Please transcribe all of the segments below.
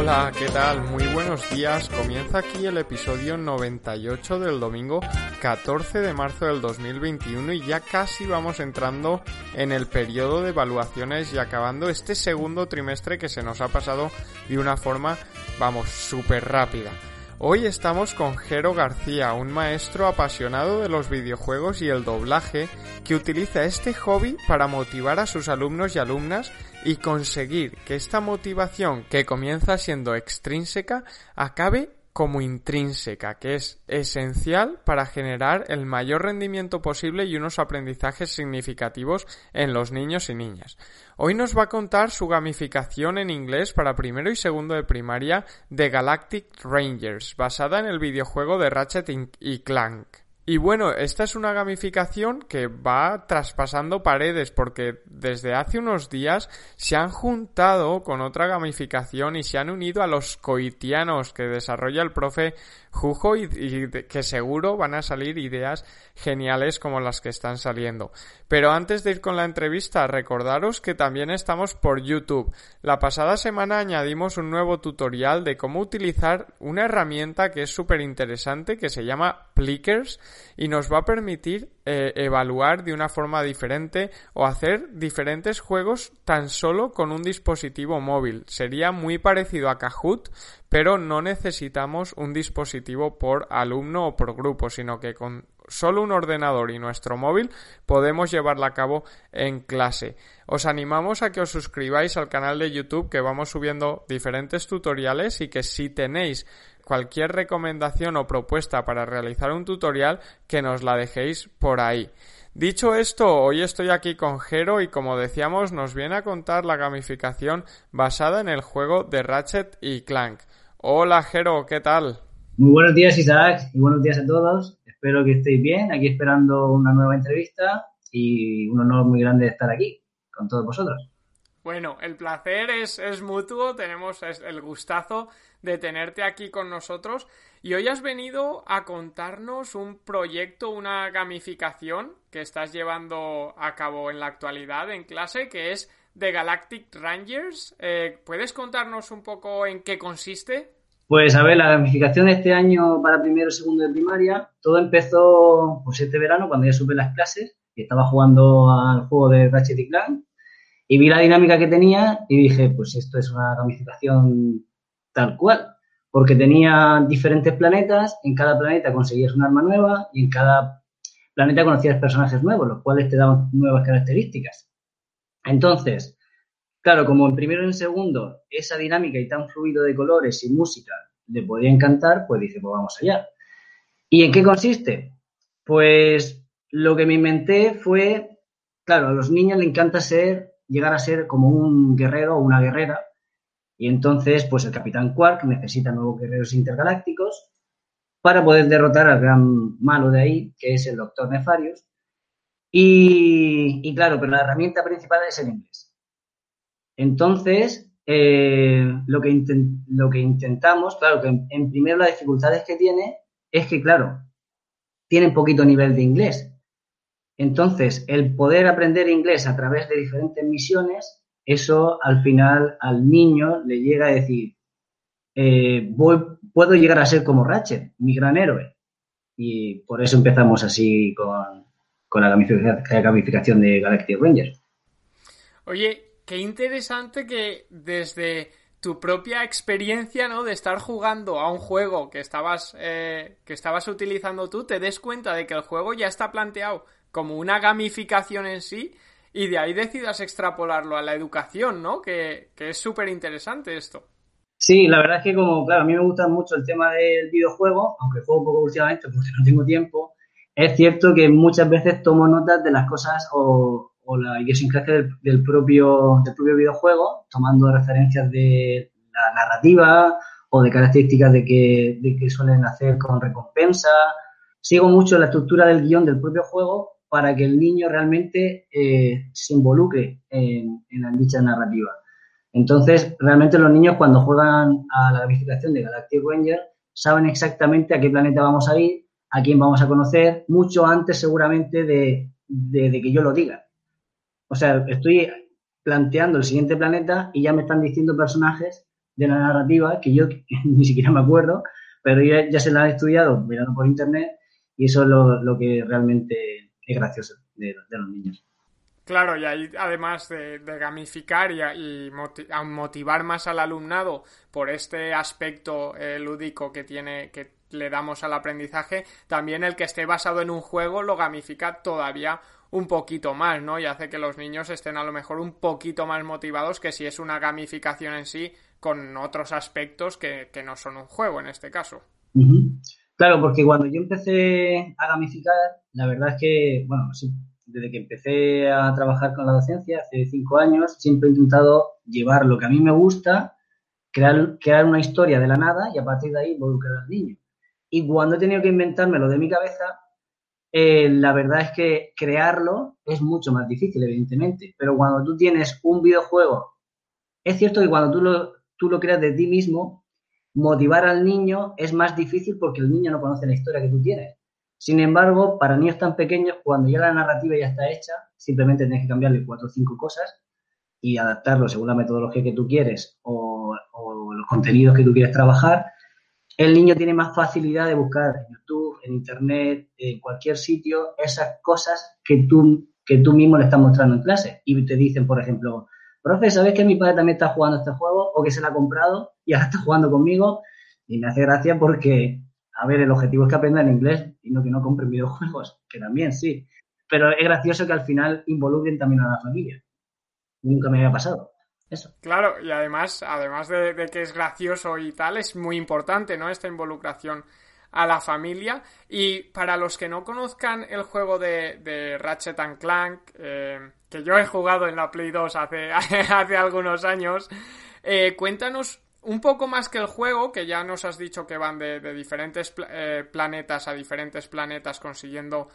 Hola, ¿qué tal? Muy buenos días. Comienza aquí el episodio 98 del domingo 14 de marzo del 2021 y ya casi vamos entrando en el periodo de evaluaciones y acabando este segundo trimestre que se nos ha pasado de una forma, vamos, súper rápida. Hoy estamos con Jero García, un maestro apasionado de los videojuegos y el doblaje que utiliza este hobby para motivar a sus alumnos y alumnas y conseguir que esta motivación que comienza siendo extrínseca acabe como intrínseca, que es esencial para generar el mayor rendimiento posible y unos aprendizajes significativos en los niños y niñas. Hoy nos va a contar su gamificación en inglés para primero y segundo de primaria de Galactic Rangers, basada en el videojuego de Ratchet y Clank. Y bueno, esta es una gamificación que va traspasando paredes porque desde hace unos días se han juntado con otra gamificación y se han unido a los coitianos que desarrolla el profe Jujo y, que seguro van a salir ideas geniales como las que están saliendo. Pero antes de ir con la entrevista, recordaros que también estamos por YouTube. La pasada semana añadimos un nuevo tutorial de cómo utilizar una herramienta que es súper interesante que se llama Plickers y nos va a permitir eh, evaluar de una forma diferente o hacer diferentes juegos tan solo con un dispositivo móvil. Sería muy parecido a Kahoot, pero no necesitamos un dispositivo por alumno o por grupo, sino que con solo un ordenador y nuestro móvil podemos llevarla a cabo en clase. Os animamos a que os suscribáis al canal de YouTube que vamos subiendo diferentes tutoriales y que si tenéis cualquier recomendación o propuesta para realizar un tutorial que nos la dejéis por ahí. Dicho esto, hoy estoy aquí con Jero y como decíamos nos viene a contar la gamificación basada en el juego de Ratchet y Clank. Hola Jero, ¿qué tal? Muy buenos días Isaac y buenos días a todos. Espero que estéis bien, aquí esperando una nueva entrevista y un honor muy grande estar aquí con todos vosotros. Bueno, el placer es, es mutuo, tenemos el gustazo de tenerte aquí con nosotros y hoy has venido a contarnos un proyecto, una gamificación que estás llevando a cabo en la actualidad en clase que es The Galactic Rangers. Eh, ¿Puedes contarnos un poco en qué consiste? Pues a ver, la gamificación de este año para primero y segundo de primaria, todo empezó pues este verano cuando ya supe las clases y estaba jugando al juego de Ratchet y Clank y vi la dinámica que tenía y dije, pues esto es una gamificación tal cual, porque tenía diferentes planetas, en cada planeta conseguías un arma nueva y en cada planeta conocías personajes nuevos, los cuales te daban nuevas características. Entonces, claro, como en primero y en segundo esa dinámica y tan fluido de colores y música le podía encantar, pues dije, pues vamos allá. ¿Y en qué consiste? Pues lo que me inventé fue, claro, a los niños le encanta ser, llegar a ser como un guerrero o una guerrera, y entonces, pues el Capitán Quark necesita nuevos guerreros intergalácticos para poder derrotar al gran malo de ahí, que es el Doctor Nefarius. Y, claro, pero la herramienta principal es el inglés. Entonces, eh, lo, que lo que intentamos, claro, que en, en primero las dificultades que tiene es que, claro, tiene poquito nivel de inglés. Entonces, el poder aprender inglés a través de diferentes misiones eso al final al niño le llega a decir, eh, puedo llegar a ser como Ratchet, mi gran héroe. Y por eso empezamos así con, la gamificación de Galactic Rangers. Oye, qué interesante que desde tu propia experiencia, ¿no? De estar jugando a un juego que estabas, eh, que estabas utilizando tú, te des cuenta de que el juego ya está planteado como una gamificación en sí y de ahí decidas extrapolarlo a la educación, ¿no? Que, que es súper interesante esto. Sí, la verdad es que como, claro, a mí me gusta mucho el tema del videojuego, aunque juego poco últimamente porque no tengo tiempo, es cierto que muchas veces tomo notas de las cosas o, o la idiosincrasia del, del, propio, del propio videojuego, tomando referencias de la narrativa o de características de que, de que suelen hacer con recompensa. Sigo mucho la estructura del guion del propio juego para que el niño realmente eh, se involucre en, en dicha narrativa. Entonces, realmente los niños cuando juegan a la gamificación de Galactic Ranger saben exactamente a qué planeta vamos a ir, a quién vamos a conocer, mucho antes seguramente de, de, de que yo lo diga. O sea, estoy planteando el siguiente planeta y ya me están diciendo personajes de la narrativa que yo ni siquiera me acuerdo, pero ya, se la han estudiado mirando por internet y eso es lo, que realmente es gracioso de, los niños. Claro, y ahí además de, gamificar y, y motivar más al alumnado por este aspecto eh, lúdico que tiene, que le damos al aprendizaje, también el que esté basado en un juego lo gamifica todavía un poquito más, ¿no? Y hace que los niños estén a lo mejor un poquito más motivados que si es una gamificación en sí con otros aspectos que, que no son un juego en este caso. Claro, porque cuando yo empecé a gamificar, la verdad es que, bueno, sí, desde que empecé a trabajar con la docencia hace cinco años, siempre he intentado llevar lo que a mí me gusta, crear, crear una historia de la nada y a partir de ahí involucrar al niño. Y cuando he tenido que inventármelo de mi cabeza, eh, la verdad es que crearlo es mucho más difícil, evidentemente. Pero cuando tú tienes un videojuego, es cierto que cuando tú lo, tú lo creas de ti mismo, motivar al niño es más difícil porque el niño no conoce la historia que tú tienes. Sin embargo, para niños tan pequeños, cuando ya la narrativa ya está hecha, simplemente tienes que cambiarle cuatro o cinco cosas y adaptarlo según la metodología que tú quieres o, o los contenidos que tú quieres trabajar el niño tiene más facilidad de buscar en YouTube, en Internet, en cualquier sitio, esas cosas que tú, que tú mismo le estás mostrando en clase. Y te dicen, por ejemplo, profe, ¿sabes que mi padre también está jugando este juego? O que se lo ha comprado y ahora está jugando conmigo. Y me hace gracia porque, a ver, el objetivo es que aprendan inglés y no que no compren videojuegos, que también sí. Pero es gracioso que al final involucren también a la familia. Nunca me había pasado. Eso. Claro, y además, además de, de, que es gracioso y tal, es muy importante, ¿no? Esta involucración a la familia. Y para los que no conozcan el juego de, Ratchet and Clank, eh, que yo he jugado en la Play 2 hace, hace algunos años, eh, cuéntanos un poco más que el juego, que ya nos has dicho que van de, diferentes eh, planetas a diferentes planetas consiguiendo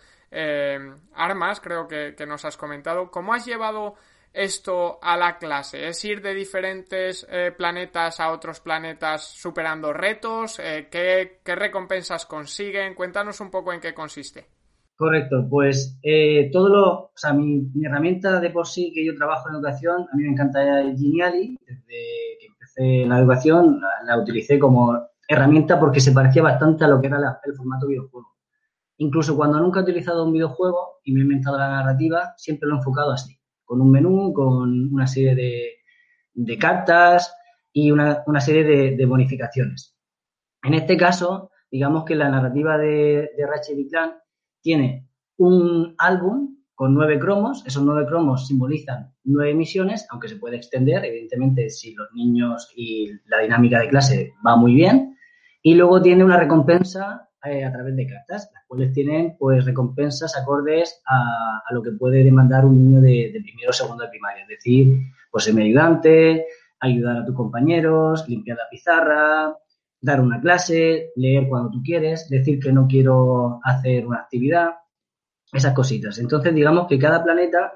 armas, creo que, que nos has comentado. ¿Cómo has llevado esto a la clase? ¿Es ir de diferentes eh, planetas a otros planetas superando retos? Eh, ¿qué, ¿qué, recompensas consiguen? Cuéntanos un poco en qué consiste. Correcto, pues eh, todo lo, o sea, mi, mi, herramienta de por sí que yo trabajo en educación, a mí me encanta el Geniali, desde que empecé la educación la, utilicé como herramienta porque se parecía bastante a lo que era el formato videojuego. Incluso cuando nunca he utilizado un videojuego y me he inventado la narrativa, siempre lo he enfocado así con un menú, con una serie de, cartas y una, una serie de, de, bonificaciones. En este caso, digamos que la narrativa de, de Ratchet y Clank tiene un álbum con nueve cromos. Esos nueve cromos simbolizan nueve misiones, aunque se puede extender, evidentemente, si los niños y la dinámica de clase va muy bien. Y luego tiene una recompensa eh, a través de cartas, las cuales tienen pues recompensas acordes a, lo que puede demandar un niño de, de, primero o segundo de primaria, es decir, pues ser ayudante, ayudar a tus compañeros, limpiar la pizarra, dar una clase, leer cuando tú quieres, decir que no quiero hacer una actividad, esas cositas. Entonces, digamos que cada planeta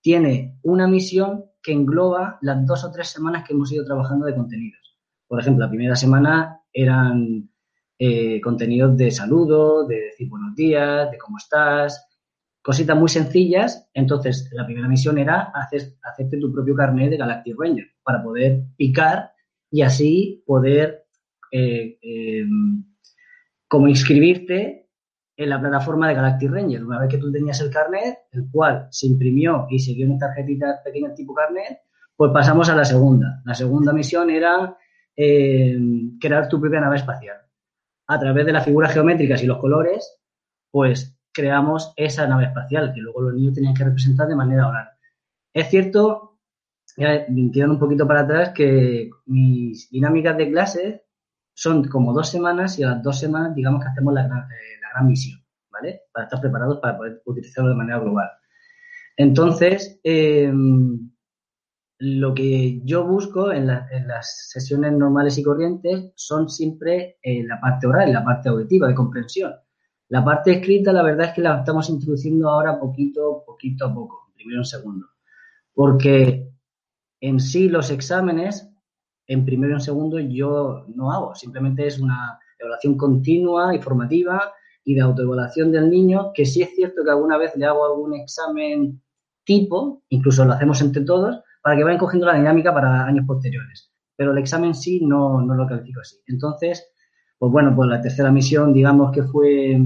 tiene una misión que engloba las dos o tres semanas que hemos ido trabajando de contenidos. Por ejemplo, la primera semana eran eh, contenidos de saludo, de decir buenos días, de cómo estás, cositas muy sencillas. Entonces, la primera misión era hacer, hacerte tu propio carnet de Galactic Ranger para poder picar y así poder eh, eh, como inscribirte en la plataforma de Galactic Ranger. Una vez que tú tenías el carnet, el cual se imprimió y se dio en tarjetitas pequeñas tipo carnet, pues pasamos a la segunda. La segunda misión era eh, crear tu propia nave espacial. A través de las figuras geométricas y los colores, pues creamos esa nave espacial que luego los niños tenían que representar de manera oral. Es cierto, tirando un poquito para atrás, que mis dinámicas de clases son como dos semanas y a las dos semanas digamos que hacemos la gran, eh, misión, ¿vale? Para estar preparados para poder utilizarlo de manera global. Entonces, em, lo que yo busco en, las sesiones normales y corrientes son siempre eh, la parte oral, la parte auditiva, de comprensión. La parte escrita, la verdad es que la estamos introduciendo ahora poquito, poquito a poco, primero en segundo. Porque en sí los exámenes, en primero y en segundo, yo no hago. Simplemente es una evaluación continua y formativa y de autoevaluación del niño, que sí es cierto que alguna vez le hago algún examen tipo, incluso lo hacemos entre todos, para que vayan cogiendo la dinámica para años posteriores. Pero el examen sí no, no lo califico así. Entonces, pues bueno, pues la tercera misión, digamos que fue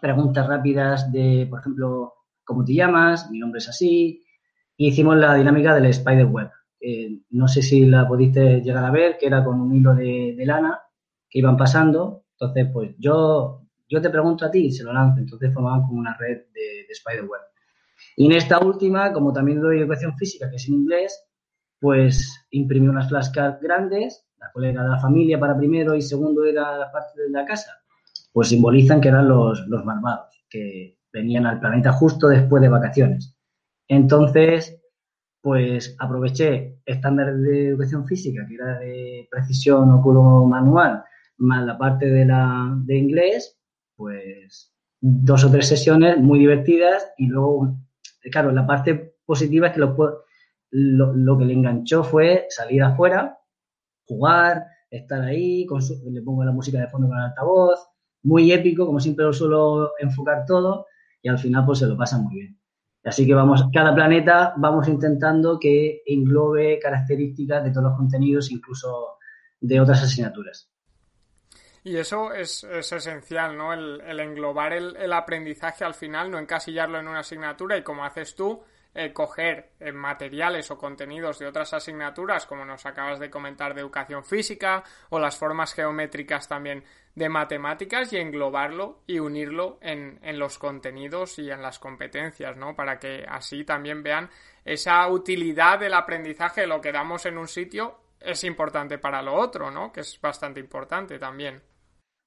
preguntas rápidas de, por ejemplo, ¿cómo te llamas? Mi nombre es así. Y hicimos la dinámica del spider web. no sé si la pudiste llegar a ver, que era con un hilo de, lana que iban pasando. Entonces, pues yo, yo te pregunto a ti y se lo lanzo. Entonces formaban como una red de, de spider web. Y en esta última, como también doy educación física, que es en inglés, pues imprimí unas flashcards grandes, la cual era la familia para primero y segundo era la parte de la casa, pues simbolizan que eran los, los malvados, que venían al planeta justo después de vacaciones. Entonces, pues aproveché estándar de educación física, que era de precisión oculo manual, más la parte de, la, de inglés, pues dos o tres sesiones muy divertidas y luego claro, la parte positiva es que lo, que le enganchó fue salir afuera, jugar, estar ahí, con le pongo la música de fondo con el altavoz, muy épico, como siempre lo suelo enfocar todo, y al final pues se lo pasa muy bien. Así que vamos, cada planeta vamos intentando que englobe características de todos los contenidos, incluso de otras asignaturas. Y eso es, esencial, ¿no? El, englobar el, aprendizaje al final, no encasillarlo en una asignatura y como haces tú, eh, coger eh, materiales o contenidos de otras asignaturas, como nos acabas de comentar de educación física o las formas geométricas también de matemáticas y englobarlo y unirlo en, en los contenidos y en las competencias, ¿no? Para que así también vean esa utilidad del aprendizaje, lo que damos en un sitio es importante para lo otro, ¿no? Que es bastante importante también.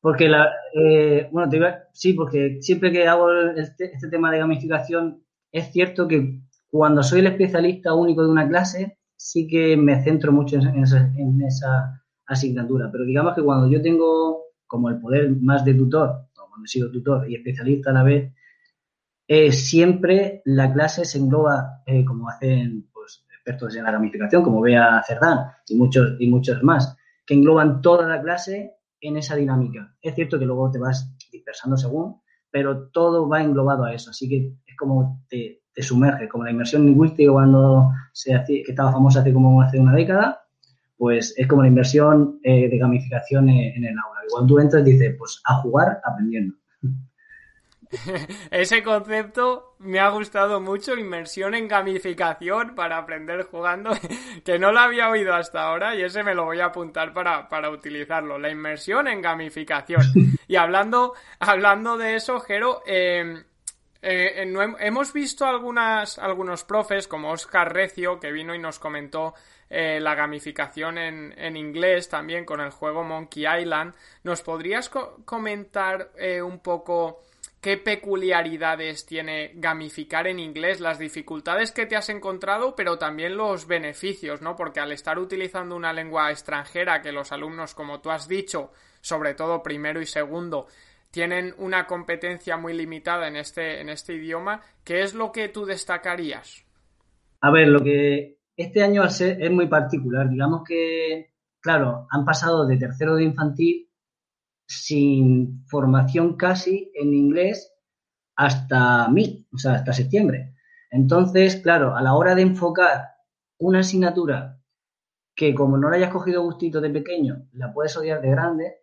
Porque la, eh, bueno, te sí, porque siempre que hago este, este, tema de gamificación, es cierto que cuando soy el especialista único de una clase, sí que me centro mucho en, esa, asignatura. Pero digamos que cuando yo tengo como el poder más de tutor, o cuando he sido tutor y especialista a la vez, eh, siempre la clase se engloba, eh, como hacen pues, expertos en la gamificación, como Bea Cerdán y muchos, y muchos más, que engloban toda la clase en esa dinámica. Es cierto que luego te vas dispersando según, pero todo va englobado a eso. Así que es como te, sumerge, como la inmersión lingüística cuando se que estaba famosa hace como hace una década, pues es como la inversión eh, de gamificación en, el aula. Cuando tú entras dices, pues a jugar aprendiendo. Ese concepto me ha gustado mucho, inmersión en gamificación para aprender jugando, que no lo había oído hasta ahora y ese me lo voy a apuntar para, para utilizarlo, la inmersión en gamificación. Y hablando, hablando de eso, Jero, em, eh, hemos visto algunas, algunos profes como Oscar Recio, que vino y nos comentó eh, la gamificación en, en, inglés también con el juego Monkey Island. ¿Nos podrías comentar eh, un poco qué peculiaridades tiene gamificar en inglés, las dificultades que te has encontrado, pero también los beneficios, ¿no? Porque al estar utilizando una lengua extranjera que los alumnos, como tú has dicho, sobre todo primero y segundo, tienen una competencia muy limitada en este, en este idioma, ¿qué es lo que tú destacarías? A ver, lo que este año es muy particular. Digamos que, claro, han pasado de tercero de infantil sin formación casi en inglés hasta mí, o sea, hasta septiembre. Entonces, claro, a la hora de enfocar una asignatura que como no la hayas cogido gustito de pequeño, la puedes odiar de grande,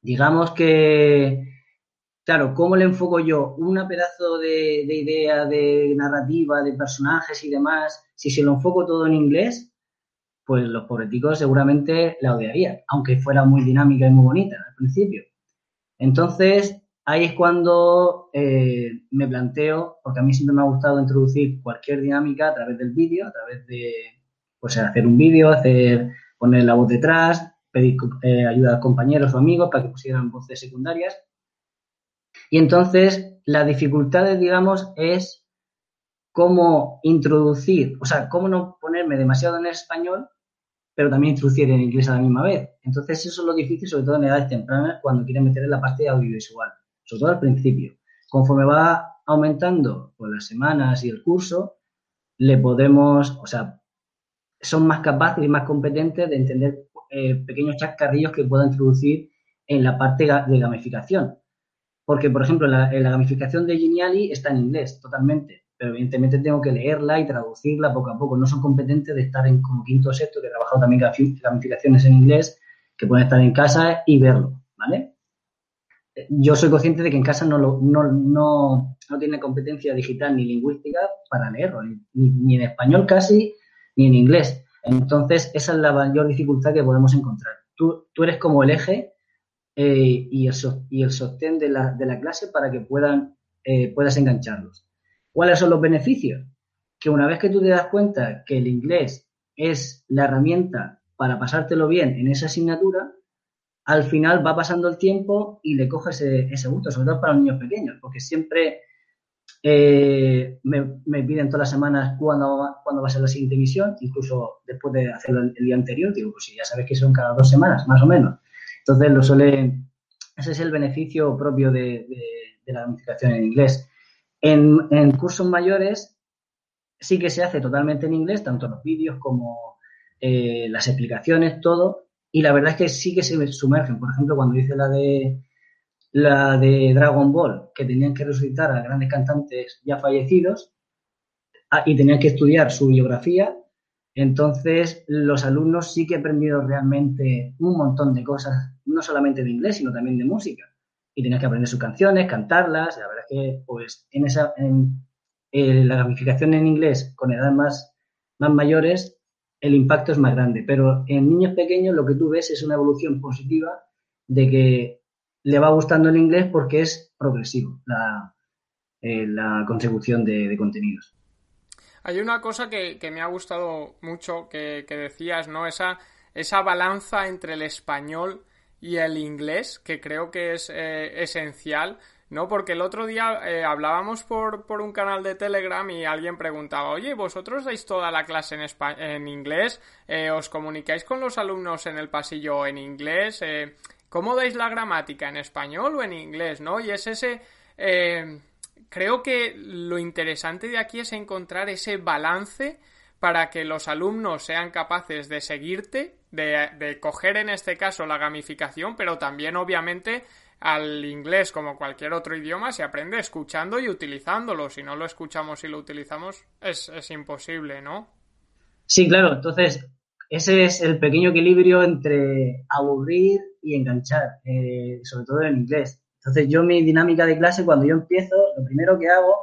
digamos que claro, ¿cómo le enfoco yo una pedazo de, de idea, de narrativa, de personajes y demás? Si se lo enfoco todo en inglés, pues los pobreticos seguramente la odiarían, aunque fuera muy dinámica y muy bonita al principio. Entonces, ahí es cuando eh, me planteo, porque a mí siempre me ha gustado introducir cualquier dinámica a través del vídeo, a través de, pues hacer un vídeo, hacer, poner la voz detrás, pedir eh, ayuda a compañeros o amigos para que pusieran voces secundarias. Y entonces, las dificultades, digamos, es cómo introducir, o sea, cómo no ponerme demasiado en español, pero también introducir en inglés a la misma vez. Entonces, eso es lo difícil, sobre todo en edades tempranas, cuando quieren meter en la parte audiovisual, sobre todo al principio. Conforme va aumentando pues, las semanas y el curso, le podemos, o sea, son más capaces y más competentes de entender eh, pequeños chascarrillos que pueda introducir en la parte de gamificación. Porque, por ejemplo, la, la gamificación de Geniali está en inglés totalmente, pero evidentemente tengo que leerla y traducirla poco a poco. No son competentes de estar en como quinto o sexto, que he trabajado también gamificaciones en inglés, que pueden estar en casa y verlo, ¿vale? Yo soy consciente de que en casa no, lo, no, no, no tiene competencia digital ni lingüística para leerlo, ni, ni en español casi, ni en inglés. Entonces, esa es la mayor dificultad que podemos encontrar. Tú, tú eres como el eje eh, y, el, y, el, sostén de la, de la clase para que puedan, eh, puedas engancharlos. ¿Cuáles son los beneficios? Que una vez que tú te das cuenta que el inglés es la herramienta para pasártelo bien en esa asignatura, al final va pasando el tiempo y le coges ese, ese gusto, sobre todo para los niños pequeños, porque siempre eh, me, me, piden todas las semanas cuándo, va a ser la siguiente misión, incluso después de hacerlo el, día anterior, digo, pues si ya sabes que son cada dos semanas, más o menos. Entonces, lo suele, ese es el beneficio propio de, de, la gamificación en inglés. En, cursos mayores sí que se hace totalmente en inglés, tanto los vídeos como eh, las explicaciones, todo, y la verdad es que sí que se sumergen. Por ejemplo, cuando hice la de la de Dragon Ball, que tenían que resucitar a grandes cantantes ya fallecidos ah, y tenían que estudiar su biografía. Entonces, los alumnos sí que han aprendido realmente un montón de cosas, no solamente de inglés, sino también de música. Y tenían que aprender sus canciones, cantarlas. La verdad es que, pues, en esa, en, en la gamificación en inglés con edades más, más mayores, el impacto es más grande. Pero en niños pequeños lo que tú ves es una evolución positiva de que le va gustando el inglés porque es progresivo la, eh, la consecución de, contenidos. Hay una cosa que, que me ha gustado mucho que, que, decías, ¿no? Esa, esa balanza entre el español y el inglés, que creo que es eh, esencial, ¿no? Porque el otro día eh, hablábamos por, por, un canal de Telegram y alguien preguntaba, oye, ¿vosotros dais toda la clase en, en inglés? Eh, ¿Os comunicáis con los alumnos en el pasillo en inglés? ¿Cómo dais la gramática? ¿En español o en inglés? ¿No? Y es ese. Creo que lo interesante de aquí es encontrar ese balance para que los alumnos sean capaces de seguirte, de, de coger en este caso la gamificación, pero también obviamente al inglés como cualquier otro idioma se aprende escuchando y utilizándolo. Si no lo escuchamos y lo utilizamos es, es imposible, ¿no? Sí, claro. Entonces, ese es el pequeño equilibrio entre aburrir y enganchar, eh, sobre todo en inglés. Entonces yo mi dinámica de clase, cuando yo empiezo, lo primero que hago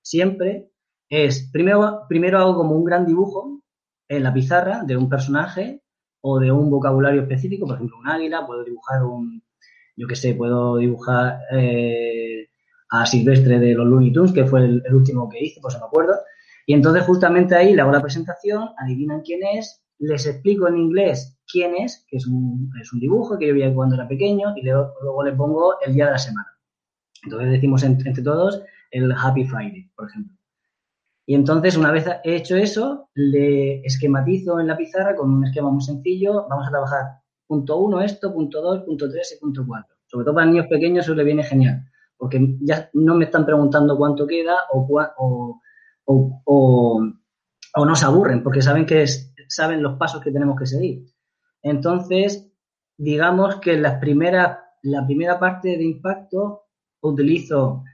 siempre es, primero, primero hago como un gran dibujo en la pizarra de un personaje o de un vocabulario específico, por ejemplo, un águila, puedo dibujar un, yo qué sé, puedo dibujar eh, a Silvestre de los Looney Tunes, que fue el, último que hice, pues no me acuerdo. Y entonces justamente ahí le hago la presentación, adivinan quién es, les explico en inglés quién es, que es un, es un dibujo que yo vi cuando era pequeño, y luego, luego, le pongo el día de la semana. Entonces decimos entre todos el Happy Friday, por ejemplo. Y entonces, una vez he hecho eso, le esquematizo en la pizarra con un esquema muy sencillo. Vamos a trabajar punto 1 esto, punto 2, punto 3 y punto 4. Sobre todo para niños pequeños eso le viene genial, porque ya no me están preguntando cuánto queda o, o, o, o, no se aburren, porque saben que es, saben los pasos que tenemos que seguir. Entonces, digamos que las primeras, la primera parte de impacto utilizo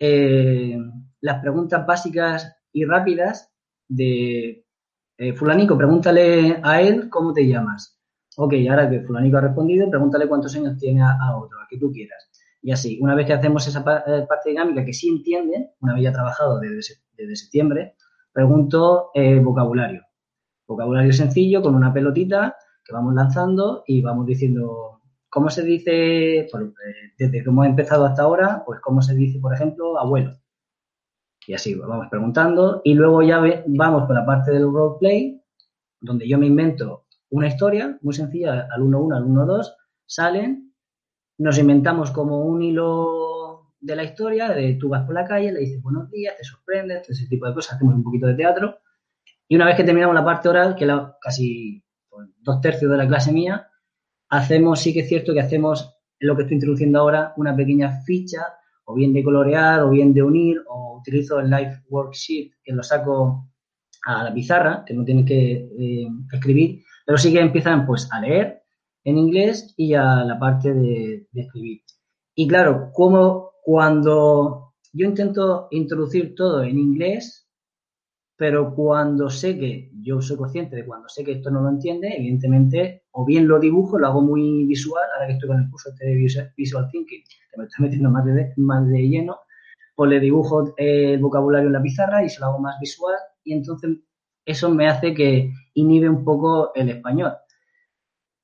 eh, las preguntas básicas y rápidas de eh, Fulanico, pregúntale a él cómo te llamas. Ok, ahora que Fulanico ha respondido, pregúntale cuántos años tiene a, otro, a que tú quieras. y así. Una vez que hacemos esa eh, parte dinámica que sí entienden, una vez ya trabajado desde, septiembre, pregunto eh, vocabulario. Vocabulario sencillo con una pelotita que vamos lanzando y vamos diciendo cómo se dice, desde que hemos empezado hasta ahora, pues cómo se dice, por ejemplo, abuelo. Y así vamos preguntando y luego ya vamos con la parte del roleplay, donde yo me invento una historia muy sencilla, al 1-1, al 1-2, salen, nos inventamos como un hilo de la historia, de tú vas por la calle, le dices buenos días, te sorprendes, ese tipo de cosas, hacemos un poquito de teatro. Y una vez que terminamos la parte oral, que la, casi pues, dos tercios de la clase mía, hacemos, sí que es cierto que hacemos lo que estoy introduciendo ahora, una pequeña ficha, o bien de colorear, o bien de unir, o utilizo el Live Worksheet, que lo saco a la pizarra, que no tienen que eh, escribir, pero sí que empiezan pues a leer en inglés y a la parte de, escribir. Y claro, como cuando yo intento introducir todo en inglés, pero cuando sé que yo soy consciente de cuando sé que esto no lo entiende, evidentemente, o bien lo dibujo, lo hago muy visual, ahora que estoy con el curso de Visual Thinking, que me estoy metiendo más de, más de lleno, pues le dibujo el vocabulario en la pizarra y se lo hago más visual y entonces eso me hace que inhibe un poco el español.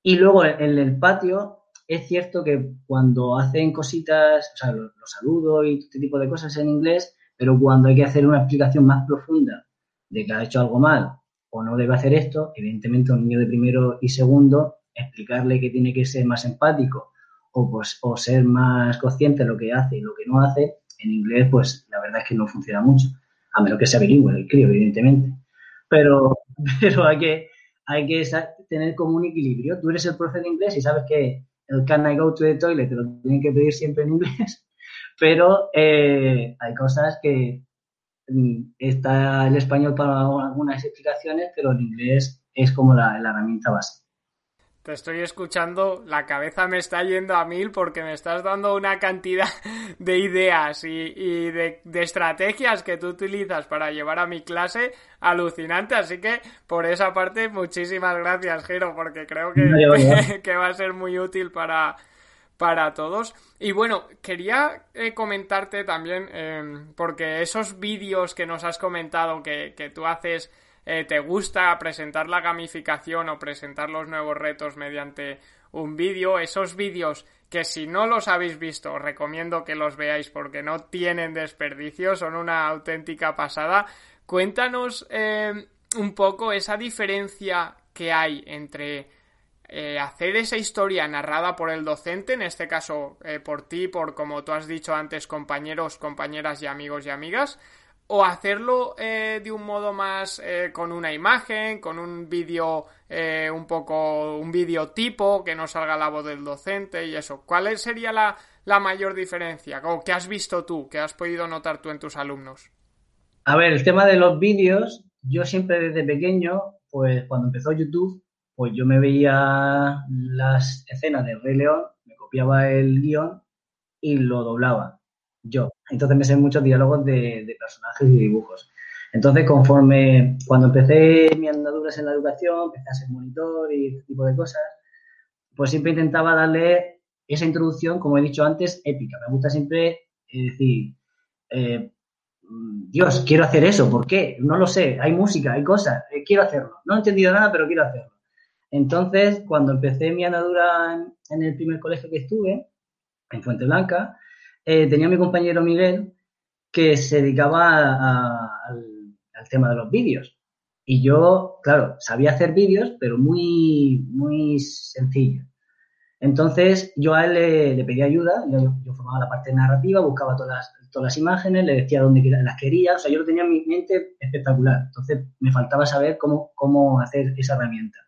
Y luego en el patio es cierto que cuando hacen cositas, o sea, los lo saludo y este tipo de cosas en inglés, pero cuando hay que hacer una explicación más profunda de que ha hecho algo mal o no debe hacer esto, evidentemente un niño de primero y segundo, explicarle que tiene que ser más empático o, pues, o ser más consciente de lo que hace y lo que no hace, en inglés, pues la verdad es que no funciona mucho, a menos que sea bilingüe el crío, evidentemente pero, pero hay que, hay que tener como un equilibrio. Tú eres el profe de inglés y sabes que el can I go to the toilet te lo tienen que pedir siempre en inglés, pero eh, hay cosas que mm, está el español para algunas explicaciones, pero el inglés es como la herramienta básica. Te estoy escuchando, la cabeza me está yendo a mil porque me estás dando una cantidad de ideas y, de, estrategias que tú utilizas para llevar a mi clase alucinante. Así que por esa parte, muchísimas gracias, Jero, porque creo que, que, va a ser muy útil para, para todos. Y bueno, quería eh, comentarte también, em, porque esos vídeos que nos has comentado que, que tú haces eh, te gusta presentar la gamificación o presentar los nuevos retos mediante un vídeo, esos vídeos que si no los habéis visto os recomiendo que los veáis porque no tienen desperdicio, son una auténtica pasada. Cuéntanos eh, un poco esa diferencia que hay entre eh, hacer esa historia narrada por el docente, en este caso por ti, por como tú has dicho antes, compañeros, compañeras y amigos y amigas, o hacerlo eh, de un modo más eh, con una imagen, con un vídeo eh, un poco, un vídeo tipo, que no salga la voz del docente y eso. ¿Cuál sería la, la mayor diferencia? ¿O qué has visto tú, qué has podido notar tú en tus alumnos? A ver, el tema de los vídeos, yo siempre desde pequeño, pues cuando empezó YouTube, pues yo me veía las escenas de Rey León, me copiaba el guion y lo doblaba yo. Entonces me sé muchos diálogos de, personajes y dibujos. Entonces, conforme cuando empecé mi andaduras en la educación, empecé a ser monitor y este tipo de cosas, pues siempre intentaba darle esa introducción, como he dicho antes, épica. Me gusta siempre eh, decir, eh, Dios, quiero hacer eso, ¿por qué? No lo sé, hay música, hay cosas, eh, quiero hacerlo. No he entendido nada, pero quiero hacerlo. Entonces, cuando empecé mi andadura en el primer colegio que estuve, en Fuente Blanca, eh, tenía mi compañero Miguel que se dedicaba al, tema de los vídeos. Y yo, claro, sabía hacer vídeos, pero muy, muy sencillo. Entonces, yo a él le, pedía ayuda, yo, formaba la parte narrativa, buscaba todas las, todas las imágenes, le decía dónde las quería, o sea, yo lo tenía en mi mente espectacular. Entonces, me faltaba saber cómo, cómo hacer esa herramienta.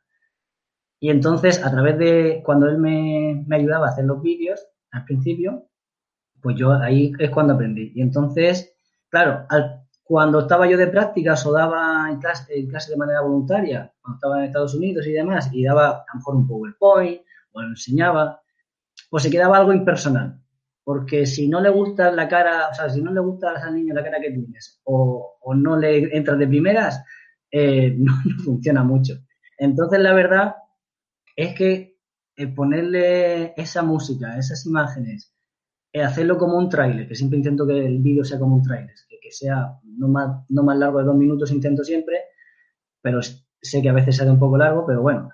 Y entonces, a través de, cuando él me, me ayudaba a hacer los vídeos, al principio, pues yo ahí es cuando aprendí. Y entonces, claro, cuando estaba yo de prácticas o daba en clase, de manera voluntaria, cuando estaba en Estados Unidos y demás, y daba a lo mejor un PowerPoint o lo enseñaba, pues se quedaba algo impersonal. Porque si no le gusta la cara, o sea, si no le gusta al niño la cara que tienes o, no le entras de primeras, eh, no, funciona mucho. Entonces, la verdad es que ponerle esa música, esas imágenes, hacerlo como un tráiler, que siempre intento que el vídeo sea como un tráiler, que, sea no más, no más largo de dos minutos, intento siempre, pero sé que a veces sale un poco largo, pero bueno.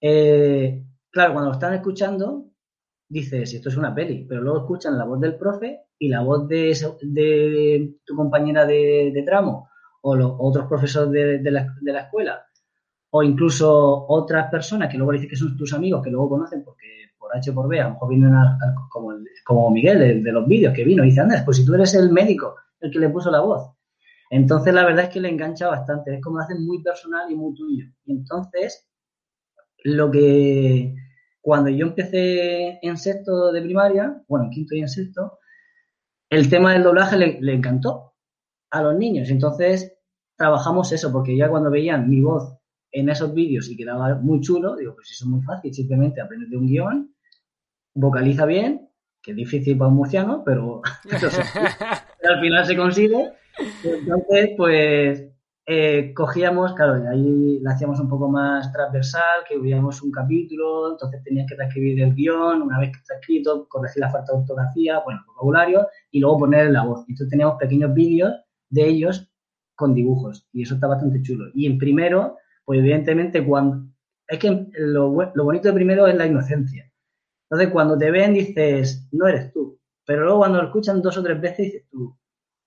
Eh, claro, cuando lo están escuchando, dices, esto es una peli, pero luego escuchan la voz del profe y la voz de, tu compañera de, tramo o los otros profesores de, la, de la escuela o incluso otras personas que luego dicen que son tus amigos, que luego conocen porque por H por B, a lo mejor vienen como, como, Miguel de, los vídeos que vino y dice, anda, pues si tú eres el médico, el que le puso la voz. Entonces la verdad es que le engancha bastante, es como lo hacen muy personal y muy tuyo. Entonces, lo que cuando yo empecé en sexto de primaria, bueno, en quinto y en sexto, el tema del doblaje le, le encantó a los niños. Entonces trabajamos eso, porque ya cuando veían mi voz en esos vídeos y quedaba muy chulo, digo, pues eso es muy fácil, simplemente aprende un guion, vocaliza bien, que es difícil para un murciano, pero, al final se consigue. Entonces, pues eh, cogíamos, claro, ahí la hacíamos un poco más transversal, que hubiéramos un capítulo, entonces tenías que transcribir el guion, una vez que está escrito, corregir la falta de ortografía, bueno, vocabulario, y luego poner la voz. Entonces teníamos pequeños vídeos de ellos con dibujos, y eso está bastante chulo. Y en primero, pues evidentemente cuando... Es que lo, bonito de primero es la inocencia. Entonces cuando te ven dices, no eres tú. Pero luego cuando lo escuchan dos o tres veces dices tú,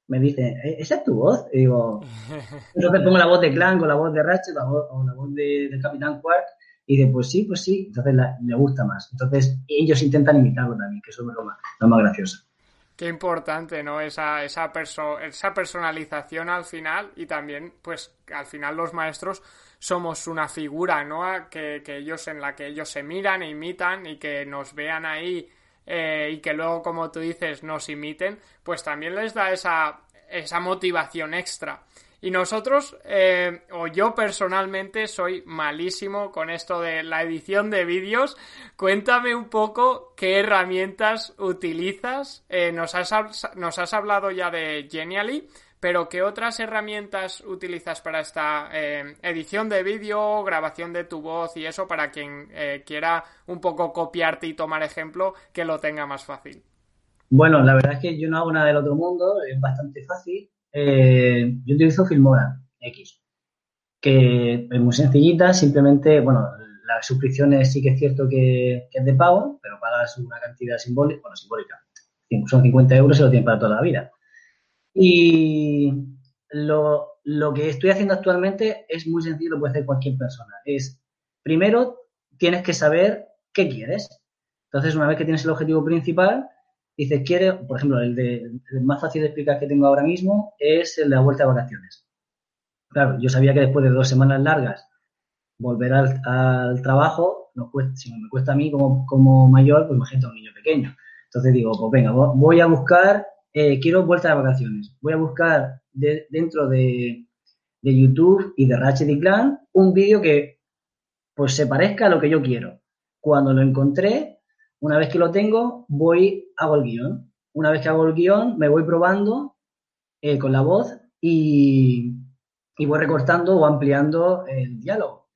me dicen, ¿E-, ¿esa es tu voz? Y digo, entonces pongo la voz de Clank o la voz de Ratchet o la voz de, del Capitán Quark y dice, pues sí, pues sí. Entonces me gusta más. Entonces ellos intentan imitarlo también, que eso es lo más, lo más gracioso. Qué importante, ¿no? Esa, esa, esa personalización al final y también, pues, al final los maestros somos una figura, ¿no? Que, ellos, en la que ellos se miran e imitan y que nos vean ahí eh, y que luego, como tú dices, nos imiten, pues también les da esa, esa motivación extra. Y nosotros, eh, o yo personalmente, soy malísimo con esto de la edición de vídeos. Cuéntame un poco qué herramientas utilizas. Eh, nos, has, nos has hablado ya de Genially, pero ¿qué otras herramientas utilizas para esta eh, edición de vídeo, grabación de tu voz y eso para quien quiera un poco copiarte y tomar ejemplo, que lo tenga más fácil? Bueno, la verdad es que yo no hago nada del otro mundo, es bastante fácil eh, yo utilizo Filmora X, que es muy sencillita, simplemente, bueno, las suscripciones sí que es cierto que, es de pago, pero pagas una cantidad simbólica, bueno, simbólica, son 50 euros y lo tienes para toda la vida. Y lo, lo que estoy haciendo actualmente es muy sencillo, lo puede hacer cualquier persona. Es, primero, tienes que saber qué quieres. Entonces, una vez que tienes el objetivo principal, Dices, quiere, por ejemplo, el, de, más fácil de explicar que tengo ahora mismo es el de la vuelta de vacaciones. Claro, yo sabía que después de dos semanas largas volver al, trabajo, no cuesta, si me cuesta a mí como, como mayor, pues imagínate a un niño pequeño. Entonces digo, pues venga, voy a buscar, eh, quiero vuelta de vacaciones. Voy a buscar dentro de, YouTube y de Ratchet y Clan un vídeo que pues se parezca a lo que yo quiero. Cuando lo encontré, una vez que lo tengo, voy, hago el guion. Una vez que hago el guion, me voy probando eh, con la voz y, voy recortando o ampliando el diálogo.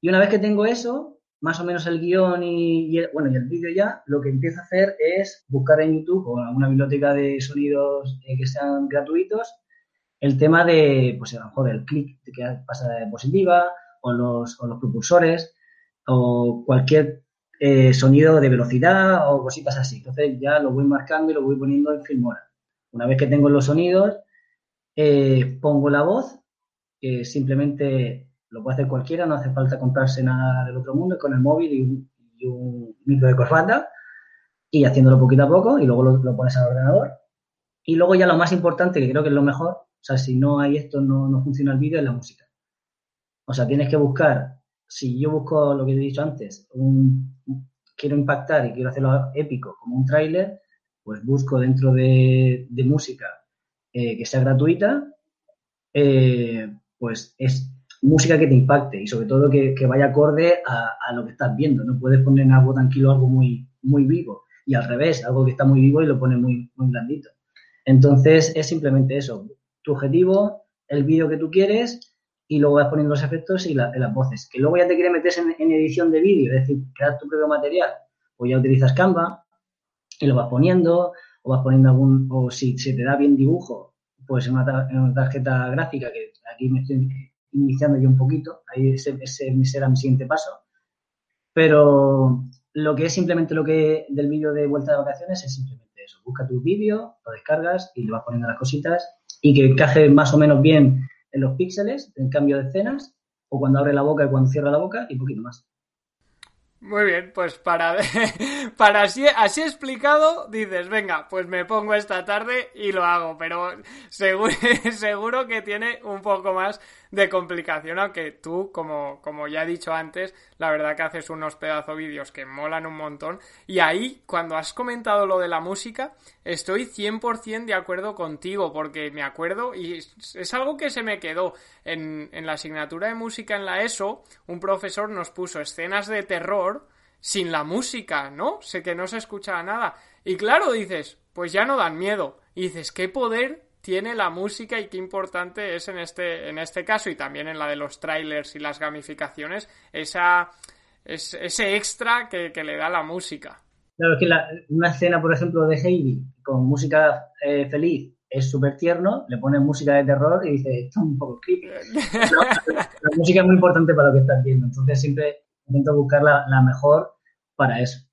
Y una vez que tengo eso, más o menos el guion y, el, bueno, y el vídeo ya, lo que empiezo a hacer es buscar en YouTube o en alguna biblioteca de sonidos eh, que sean gratuitos el tema de, pues a lo mejor el clic que pasa de positiva o los, o los propulsores o cualquier eh, sonido de velocidad o cositas así. Entonces ya lo voy marcando y lo voy poniendo en Filmora. Una vez que tengo los sonidos, eh, pongo la voz, que simplemente lo puede hacer cualquiera, no hace falta comprarse nada del otro mundo, con el móvil y un, micro de corbata, y haciéndolo poquito a poco, y luego lo, pones al ordenador. Y luego ya lo más importante, que creo que es lo mejor, o sea, si no hay esto, no, no funciona el vídeo, es la música. O sea, tienes que buscar, si yo busco lo que he dicho antes, un, quiero impactar y quiero hacerlo épico como un tráiler, pues busco dentro de, música eh, que sea gratuita, eh, pues es música que te impacte y sobre todo que, vaya acorde a, lo que estás viendo. No puedes poner en algo tranquilo algo muy, muy vivo y al revés, algo que está muy vivo y lo pones muy, muy blandito. Entonces es simplemente eso, tu objetivo, el vídeo que tú quieres y luego vas poniendo los efectos y las voces. Que luego ya te quiere meterse en, edición de vídeo, es decir, crear tu propio material, o ya utilizas Canva y lo vas poniendo, o vas poniendo algún, o si se te da bien dibujo, pues en una, tarjeta gráfica, que aquí me estoy iniciando yo un poquito, ahí ese, ese será mi siguiente paso. Pero lo que es simplemente lo que del vídeo de vuelta de vacaciones es simplemente eso. Busca tu vídeo, lo descargas y le vas poniendo las cositas y que encaje más o menos bien en los píxeles, en cambio de escenas, o cuando abre la boca y cuando cierra la boca y poquito más. Muy bien, pues para, para así, así explicado, dices, venga, pues me pongo esta tarde y lo hago, pero seguro, seguro que tiene un poco más de complicación, aunque tú, como, como ya he dicho antes, la verdad que haces unos pedazos vídeos que molan un montón. Y ahí, cuando has comentado lo de la música, estoy 100% de acuerdo contigo, porque me acuerdo, y es algo que se me quedó en, en la asignatura de música en la ESO, un profesor nos puso escenas de terror sin la música, ¿no? Sé que no se escuchaba nada. Y claro, dices, pues ya no dan miedo. Y dices, ¿qué poder tiene la música y qué importante es en este, en este caso y también en la de los trailers y las gamificaciones esa, ese extra que, le da la música. Claro, es que una escena, por ejemplo, de Heidi con música eh, feliz es súper tierno, le pones música de terror y dices, esto es un poco creepy. la, música es muy importante para lo que estás viendo, entonces siempre intento buscar la mejor para eso.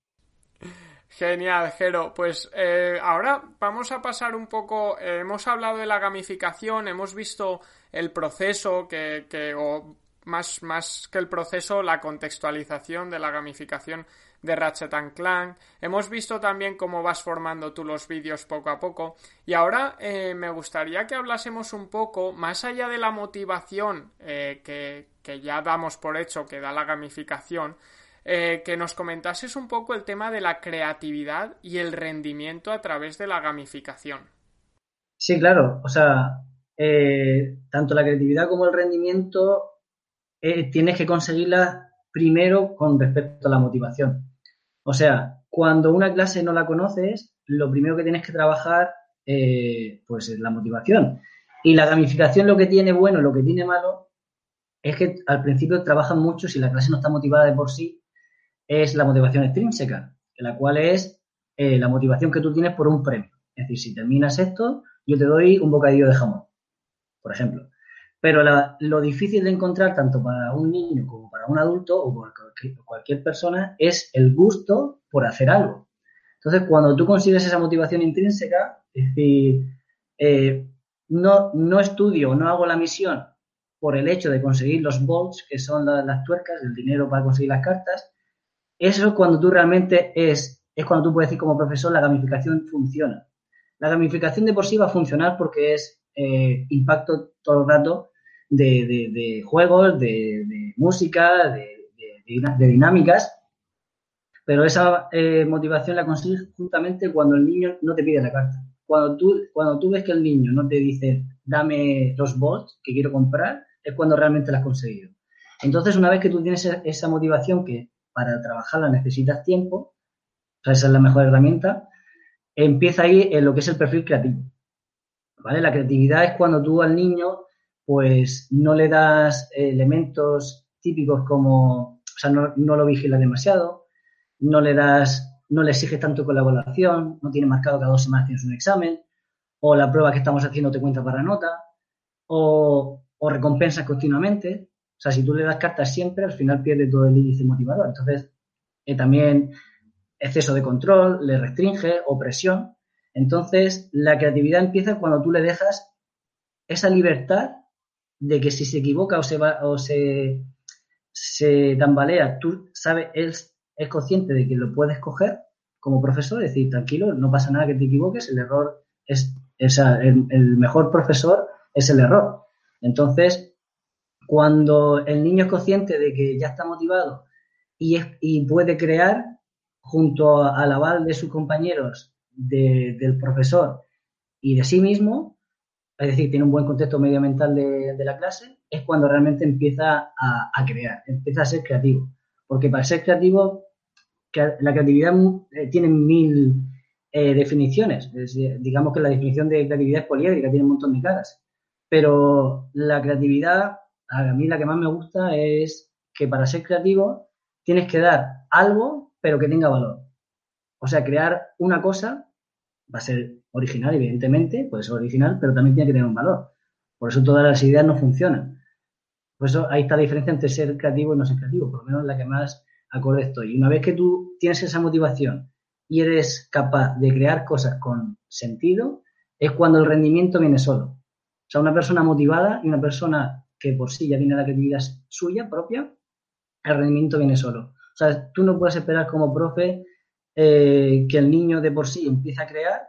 Genial, Jero. Pues eh, ahora vamos a pasar un poco. Eh, hemos hablado de la gamificación, hemos visto el proceso que, que o más, más que el proceso, la contextualización de la gamificación de Ratchet Clank. Hemos visto también cómo vas formando tú los vídeos poco a poco. Y ahora eh, me gustaría que hablásemos un poco, más allá de la motivación que, que ya damos por hecho que da la gamificación, eh, que nos comentases un poco el tema de la creatividad y el rendimiento a través de la gamificación. Sí, claro. O sea, eh, tanto la creatividad como el rendimiento eh, tienes que conseguirla primero con respecto a la motivación. O sea, cuando una clase no la conoces, lo primero que tienes que trabajar pues es la motivación. Y la gamificación lo que tiene bueno, lo que tiene malo, es que al principio trabajan mucho, si la clase no está motivada de por sí, es la motivación extrínseca, la cual es eh, la motivación que tú tienes por un premio. Es decir, si terminas esto, yo te doy un bocadillo de jamón, por ejemplo. Pero lo difícil de encontrar, tanto para un niño como para un adulto o cualquier, persona, es el gusto por hacer algo. Entonces, cuando tú consigues esa motivación intrínseca, es decir, eh, no, no estudio, no hago la misión por el hecho de conseguir los bolts, que son las tuercas, el dinero para conseguir las cartas, eso es cuando tú realmente es, es cuando tú puedes decir como profesor la gamificación funciona. La gamificación de por sí va a funcionar porque es eh, impacto todo el rato de, juegos, de, música, de, dinámicas, pero esa eh, motivación la consigues justamente cuando el niño no te pide la carta. Cuando tú, cuando tú ves que el niño no te dice dame los bots que quiero comprar, es cuando realmente la has conseguido. Entonces, una vez que tú tienes esa motivación que para trabajarla necesitas tiempo, esa es la mejor herramienta, empieza ahí en lo que es el perfil creativo. ¿Vale? La creatividad es cuando tú al niño pues no le das elementos típicos como, o sea, no, lo vigilas demasiado, no le das, no le exiges tanto con la evaluación, no tiene marcado cada dos semanas tienes un examen, o la prueba que estamos haciendo te cuenta para nota, o, o recompensas continuamente. O sea, si tú le das cartas siempre, al final pierde todo el índice motivador. Entonces, eh, también exceso de control, le restringe, opresión. Entonces, la creatividad empieza cuando tú le dejas esa libertad de que si se equivoca o se va o se, tambalea, tú sabes, él es consciente de que lo puedes coger como profesor, decir, tranquilo, no pasa nada que te equivoques, el error es, el, el mejor profesor es el error. Entonces, cuando el niño es consciente de que ya está motivado y, y puede crear, junto al aval de sus compañeros, del profesor y de sí mismo, es decir, tiene un buen contexto medioambiental de, de la clase, es cuando realmente empieza a, crear, empieza a ser creativo. Porque para ser creativo, la creatividad eh, tiene mil eh, definiciones. digamos que la definición de creatividad es poliédrica, tiene un montón de caras. Pero la creatividad a mí la que más me gusta es que para ser creativo tienes que dar algo, pero que tenga valor. O sea, crear una cosa va a ser original, evidentemente, puede ser original, pero también tiene que tener un valor. Por eso todas las ideas no funcionan. Por eso ahí está la diferencia entre ser creativo y no ser creativo, por lo menos la que más acorde estoy. Y una vez que tú tienes esa motivación y eres capaz de crear cosas con sentido, es cuando el rendimiento viene solo. O sea, una persona motivada y una persona que por sí ya tiene la creatividad suya propia, el rendimiento viene solo. O sea, tú no puedes esperar como profe eh, que el niño de por sí empiece a crear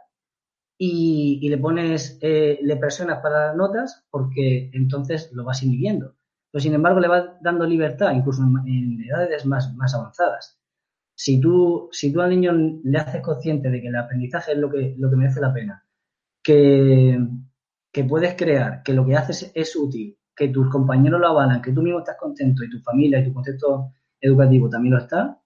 y, le pones, eh, le presionas para las notas porque entonces lo vas inhibiendo. Pero sin embargo le vas dando libertad, incluso en, edades más, más avanzadas. Si tú, si tú al niño le haces consciente de que el aprendizaje es lo que, lo que merece la pena, que, que puedes crear, que lo que haces es útil, que tus compañeros lo avalan, que tú mismo estás contento y tu familia y tu contexto educativo también lo está,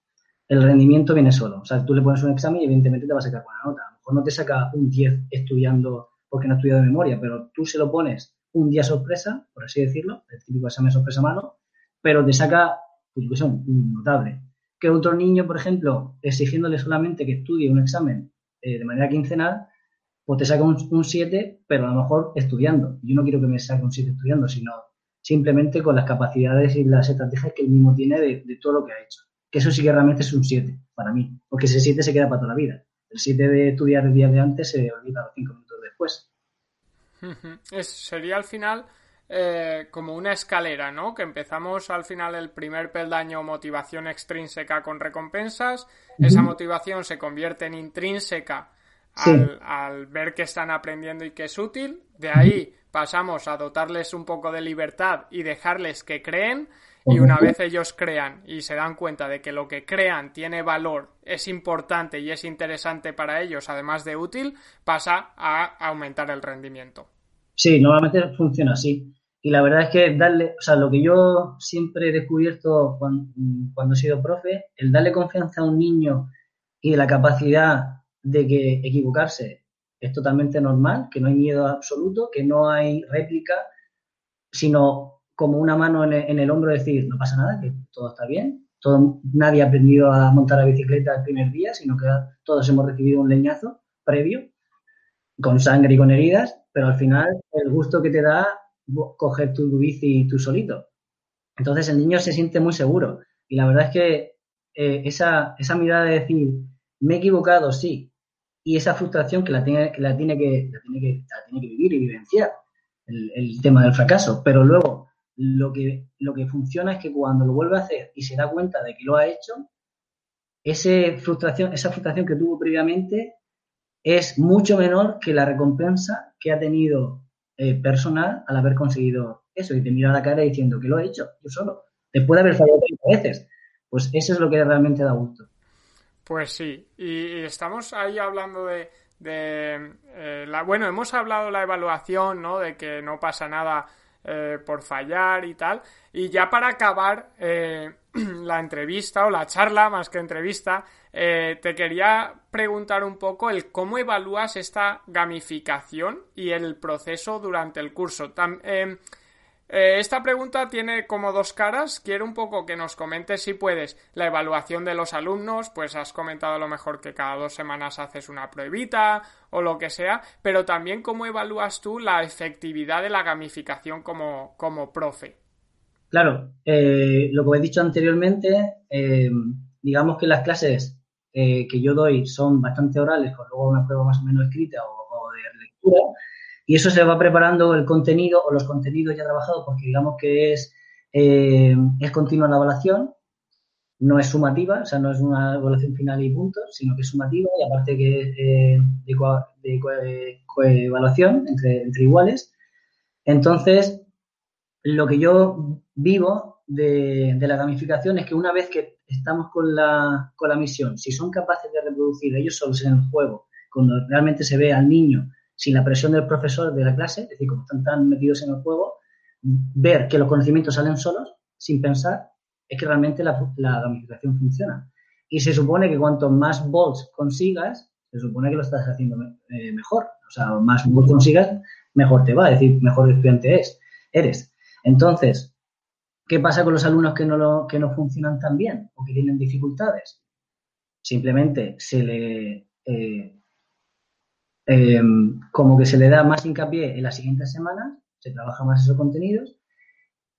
el rendimiento viene solo. O sea, tú le pones un examen y evidentemente te va a sacar buena nota. A lo mejor no te saca un 10 estudiando porque no has estudiado de memoria, pero tú se lo pones un día sorpresa, por así decirlo, el típico examen sorpresa mano, pero te saca, pues un notable. Que otro niño, por ejemplo, exigiéndole solamente que estudie un examen eh, de manera quincenal, pues te saca un 7, pero a lo mejor estudiando. Yo no quiero que me saque un 7 estudiando, sino simplemente con las capacidades y las estrategias que él mismo tiene de, todo lo que ha hecho. Que eso sí que realmente es un 7 para mí, porque ese 7 se queda para toda la vida. El 7 de estudiar el día de antes se olvida los 5 minutos después. Es, sería al final eh, como una escalera, ¿no? Que empezamos al final el primer peldaño motivación extrínseca con recompensas, esa motivación se convierte en intrínseca al, ver que están aprendiendo y que es útil. De ahí pasamos a dotarles un poco de libertad y dejarles que creen. Y una vez ellos crean y se dan cuenta de que lo que crean tiene valor, es importante y es interesante para ellos, además de útil, pasa a aumentar el rendimiento. Sí, normalmente funciona así. Y la verdad es que darle, o sea, lo que yo siempre he descubierto cuando, cuando he sido profe, el darle confianza a un niño y la capacidad de que equivocarse es totalmente normal, que no hay miedo absoluto, que no hay réplica, sino como una mano en el, hombro decir, no pasa nada, que todo está bien. Todo, nadie ha aprendido a montar la bicicleta el primer día, sino que todos hemos recibido un leñazo previo, con sangre y con heridas, pero al final el gusto que te da coger tu bici tú solito. Entonces el niño se siente muy seguro. Y la verdad es que eh, esa, esa mirada de decir, me he equivocado, sí, y esa frustración que la tiene que, la tiene que, la tiene que, tiene que vivir y vivenciar el, tema del fracaso. Pero luego lo que, lo que funciona es que cuando lo vuelve a hacer y se da cuenta de que lo ha hecho, ese frustración, esa frustración que tuvo previamente es mucho menor que la recompensa que ha tenido eh, personal al haber conseguido eso y te mira a la cara diciendo que lo he hecho yo solo, después de haber fallado 30 veces. Pues eso es lo que realmente da gusto. Pues sí, y, estamos ahí hablando de, eh, la, bueno, hemos hablado de la evaluación, ¿no? De que no pasa nada eh, por fallar y tal. Y ya para acabar eh, la entrevista o la charla, más que entrevista, te quería preguntar un poco el cómo evalúas esta gamificación y el proceso durante el curso. Eh, esta pregunta tiene como dos caras. Quiero un poco que nos comentes, si puedes, la evaluación de los alumnos. Pues has comentado a lo mejor que cada dos semanas haces una pruebita o lo que sea, pero también cómo evalúas tú la efectividad de la gamificación como, como profe. Claro, eh, lo que he dicho anteriormente, eh, digamos que las clases que yo doy son bastante orales, con luego una prueba más o menos escrita o de lectura y eso se va preparando el contenido o los contenidos ya trabajados porque digamos que es, eh, es continua la evaluación, no es sumativa, o sea, no es una evaluación final y punto, sino que es sumativa y aparte que es eh, de, coevaluación entre, entre iguales. Entonces, lo que yo vivo de, de, la gamificación es que una vez que estamos con la, con la misión, si son capaces de reproducir ellos solos en el juego, cuando realmente se ve al niño sin la presión del profesor de la clase, es decir, como están tan metidos en el juego, ver que los conocimientos salen solos, sin pensar, es que realmente la, gamificación funciona. Y se supone que cuanto más bots consigas, se supone que lo estás haciendo eh, mejor. O sea, más bots consigas, mejor te va, es decir, mejor estudiante es, eres. Entonces, ¿qué pasa con los alumnos que no, lo, que no funcionan tan bien o que tienen dificultades? Simplemente se le, eh, eh, como que se le da más hincapié en las siguientes semanas, se trabaja más esos contenidos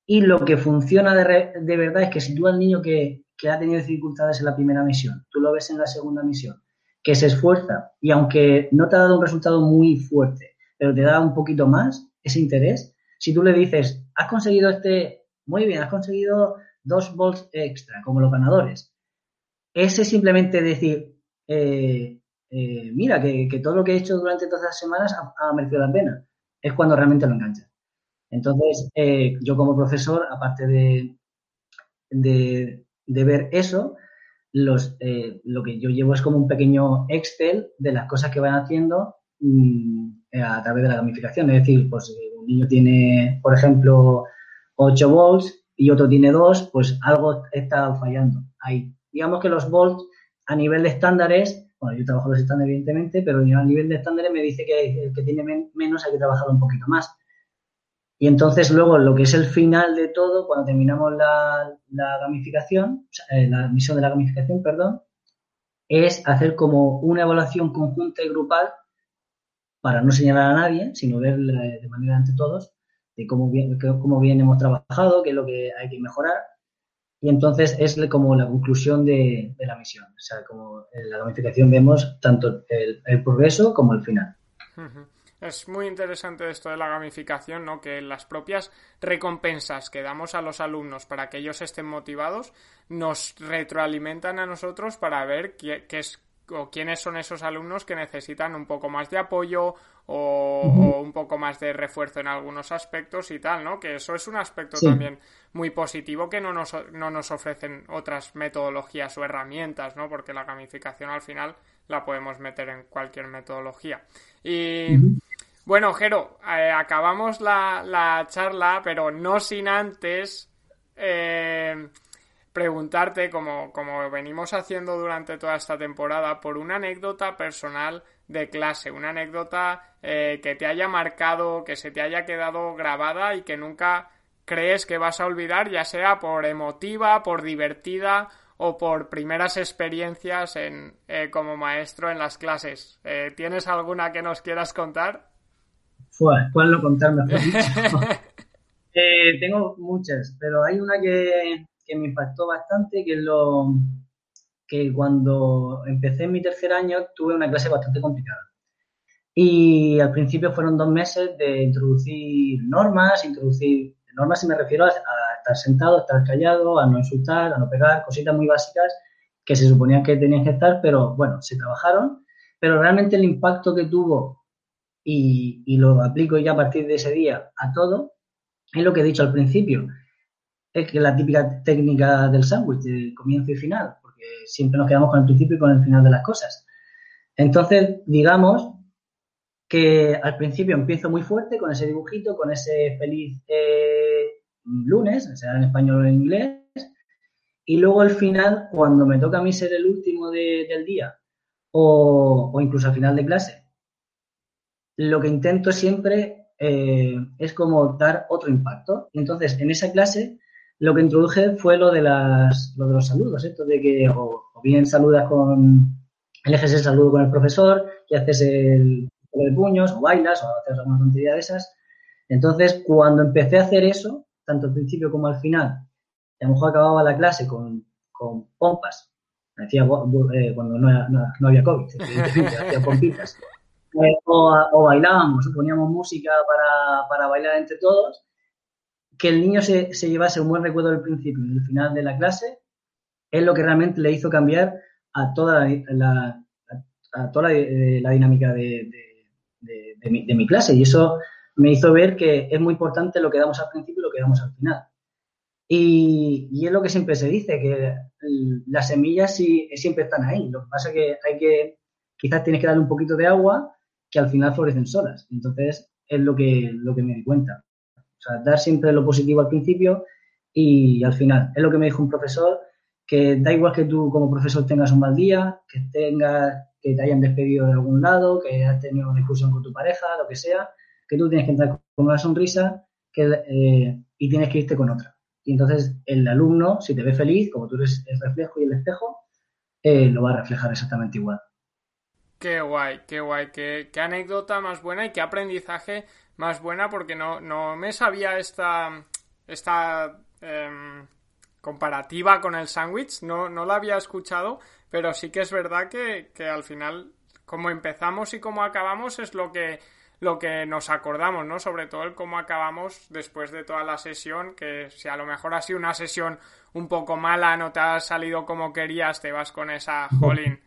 y lo que funciona de, de verdad es que si tú al niño que, que ha tenido dificultades en la primera misión, tú lo ves en la segunda misión, que se esfuerza y aunque no te ha dado un resultado muy fuerte, pero te da un poquito más ese interés, si tú le dices, has conseguido este, muy bien, has conseguido dos volts extra, como los ganadores, ese simplemente decir, eh, eh, mira, que, todo lo que he hecho durante todas las semanas ha, merecido la pena, es cuando realmente lo engancha. Entonces, eh, yo como profesor, aparte de, de, ver eso, los, lo que yo llevo es como un pequeño Excel de las cosas que van haciendo mm, a través de la gamificación. Es decir, pues un niño tiene, por ejemplo, 8 volts y otro tiene 2, pues algo está fallando ahí. Digamos que los volts a nivel de estándares, bueno, yo trabajo los estándares evidentemente, pero a nivel de estándares me dice que el que tiene menos hay que trabajar un poquito más. Y entonces luego lo que es el final de todo, cuando terminamos la, gamificación, eh, la misión de la gamificación, perdón, es hacer como una evaluación conjunta y grupal para no señalar a nadie, sino ver de manera ante todos de cómo bien, cómo bien hemos trabajado, qué es lo que hay que mejorar y entonces es como la conclusión de, la misión. O sea, como en la gamificación vemos tanto el, progreso como el final. Es muy interesante esto de la gamificación, ¿no? Que las propias recompensas que damos a los alumnos para que ellos estén motivados nos retroalimentan a nosotros para ver qué, qué es o quiénes son esos alumnos que necesitan un poco más de apoyo o, un poco más de refuerzo en algunos aspectos y tal, ¿no? Que eso es un aspecto también muy positivo que no nos, no nos ofrecen otras metodologías o herramientas, ¿no? Porque la gamificación al final la podemos meter en cualquier metodología. Y bueno, Jero, eh, acabamos la, la, charla, pero no sin antes eh, preguntarte, como, como venimos haciendo durante toda esta temporada, por una anécdota personal de clase, una anécdota eh, que te haya marcado, que se te haya quedado grabada y que nunca crees que vas a olvidar, ya sea por emotiva, por divertida o por primeras experiencias en, eh, como maestro en las clases. Eh, ¿Tienes alguna que nos quieras contar? ¿Cuál no contarme? tengo muchas, pero hay una que, que me impactó bastante, que es lo que cuando empecé en mi tercer año tuve una clase bastante complicada. Y al principio fueron dos meses de introducir normas, introducir normas si me refiero a, estar sentado, a estar callado, a no insultar, a no pegar, cositas muy básicas que se suponían que tenían que estar, pero bueno, se trabajaron. Pero realmente el impacto que tuvo, y, y lo aplico ya a partir de ese día a todo, es lo que he dicho al principio es que la típica técnica del sándwich, de comienzo y final, siempre nos quedamos con el principio y con el final de las cosas. Entonces, digamos que al principio empiezo muy fuerte con ese dibujito, con ese feliz eh, lunes, sea en español o en inglés, y luego al final, cuando me toca a mí ser el último del día, o, incluso al final de clase, lo que intento siempre eh, es como dar otro impacto. Entonces, en esa clase lo que introduje fue lo de, las, lo de los saludos, esto de que o, bien saludas con, eleges el saludo con el profesor y haces el, de puños o bailas o haces alguna tontería de esas. Entonces, cuando empecé a hacer eso, tanto al principio como al final, a lo mejor acababa la clase con, con pompas, decía eh, cuando no, no, había COVID, hacía pompitas, eh, o, o, bailábamos, poníamos música para, para bailar entre todos que el niño se, llevase un buen recuerdo del principio y del final de la clase es lo que realmente le hizo cambiar a toda la, a toda la, eh, dinámica de, mi, clase. Y eso me hizo ver que es muy importante lo que damos al principio y lo que damos al final. Y, es lo que siempre se dice, que las semillas sí, siempre están ahí. Lo que pasa es que hay que, quizás tienes que darle un poquito de agua que al final florecen solas. Entonces es lo que, lo que me di cuenta. O sea, dar siempre lo positivo al principio y al final. Es lo que me dijo un profesor, que da igual que tú como profesor tengas un mal día, que tengas, que te hayan despedido de algún lado, que hayas tenido una discusión con tu pareja, lo que sea, que tú tienes que entrar con una sonrisa que, eh, y tienes que irte con otra. Y entonces el alumno, si te ve feliz, como tú eres el reflejo y el espejo, eh, lo va a reflejar exactamente igual. Qué guay, qué guay, qué, qué anécdota más buena y qué aprendizaje más buena porque no, no me sabía esta, esta em, comparativa con el sándwich, no, no la había escuchado, pero sí que es verdad que, que al final como empezamos y cómo acabamos es lo que lo que nos acordamos, ¿no? Sobre todo el cómo acabamos después de toda la sesión, que si a lo mejor ha sido una sesión un poco mala, no te ha salido como querías, te vas con esa jolín.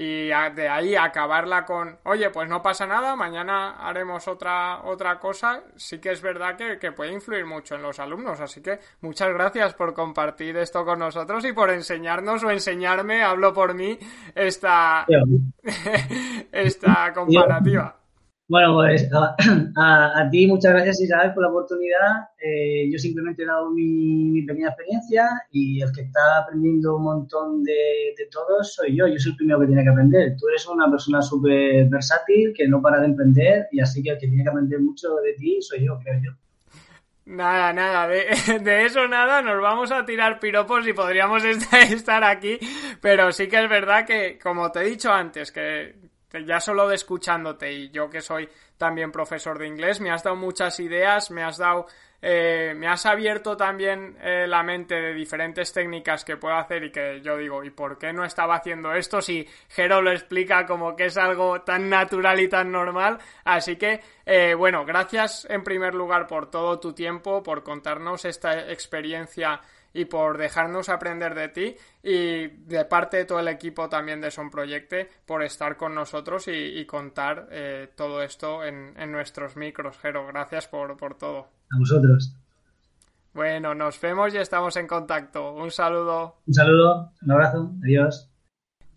Y de ahí acabarla con, oye, pues no pasa nada, mañana haremos otra, otra cosa, sí que es verdad que, que puede influir mucho en los alumnos. Así que muchas gracias por compartir esto con nosotros y por enseñarnos o enseñarme, hablo por mí, esta, esta comparativa. Bueno, pues a, ti muchas gracias Isabel por la oportunidad. Eh, yo simplemente he dado mi, pequeña experiencia y el que está aprendiendo un montón de, de todos soy yo. Yo soy el primero que tiene que aprender. Tú eres una persona súper versátil que no para de emprender y así que el que tiene que aprender mucho de ti soy yo, creo yo. Nada, nada, de, de, eso nada, nos vamos a tirar piropos y podríamos estar aquí, pero sí que es verdad que, como te he dicho antes, que ya solo de escuchándote y yo que soy también profesor de inglés, me has dado muchas ideas, me has dado, eh, me has abierto también eh, la mente de diferentes técnicas que puedo hacer y que yo digo, ¿y por qué no estaba haciendo esto si Jero lo explica como que es algo tan natural y tan normal? Así que, eh, bueno, gracias en primer lugar por todo tu tiempo, por contarnos esta experiencia y por dejarnos aprender de ti y de parte de todo el equipo también de Son Proyecte por estar con nosotros y, contar eh, todo esto en, nuestros micros, Jero. Gracias por, por todo. A vosotros. Bueno, nos vemos y estamos en contacto. Un saludo. Un saludo, un abrazo, adiós.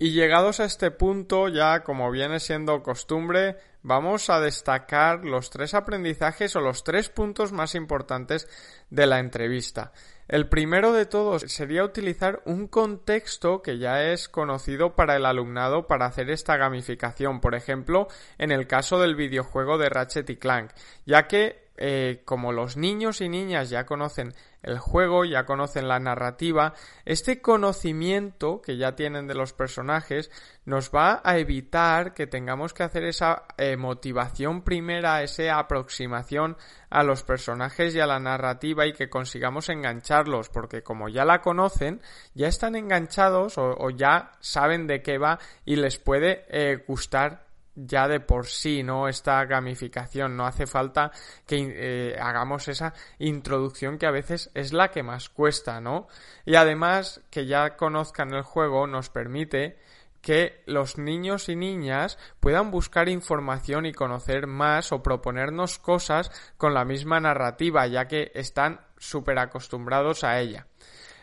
Y llegados a este punto, ya como viene siendo costumbre, vamos a destacar los tres aprendizajes o los tres puntos más importantes de la entrevista. El primero de todos sería utilizar un contexto que ya es conocido para el alumnado para hacer esta gamificación, por ejemplo, en el caso del videojuego de Ratchet y Clank, ya que eh, como los niños y niñas ya conocen el juego, ya conocen la narrativa, este conocimiento que ya tienen de los personajes nos va a evitar que tengamos que hacer esa eh, motivación primera, esa aproximación a los personajes y a la narrativa y que consigamos engancharlos, porque como ya la conocen, ya están enganchados o, ya saben de qué va y les puede eh, gustar ya de por sí, ¿no? Esta gamificación, no hace falta que eh, hagamos esa introducción que a veces es la que más cuesta, ¿no? Y además que ya conozcan el juego nos permite que los niños y niñas puedan buscar información y conocer más o proponernos cosas con la misma narrativa, ya que están súper acostumbrados a ella.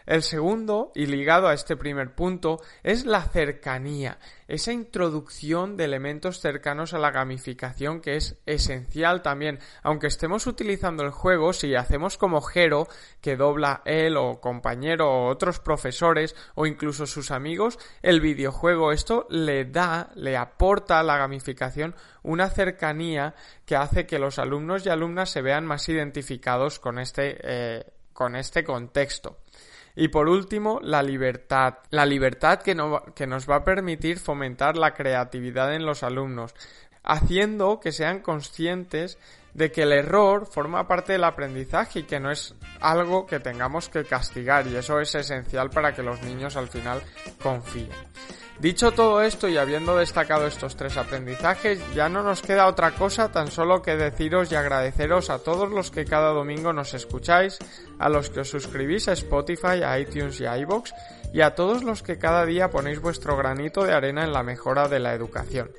El segundo, y ligado a este primer punto, es la cercanía, esa introducción de elementos cercanos a la gamificación que es esencial también. Aunque estemos utilizando el juego, si hacemos como Jero, que dobla él o compañero o otros profesores o incluso sus amigos, el videojuego, esto le da, le aporta a la gamificación una cercanía que hace que los alumnos y alumnas se vean más identificados con este, eh, con este contexto. Y por último, la libertad. La libertad que, que nos va a permitir fomentar la creatividad en los alumnos, haciendo que sean conscientes de que el error forma parte del aprendizaje y que no es algo que tengamos que castigar y eso es esencial para que los niños al final confíen. Dicho todo esto y habiendo destacado estos tres aprendizajes, ya no nos queda otra cosa tan solo que deciros y agradeceros a todos los que cada domingo nos escucháis, a los que os suscribís a Spotify, a iTunes y a iVoox, y a todos los que cada día ponéis vuestro granito de arena en la mejora de la educación.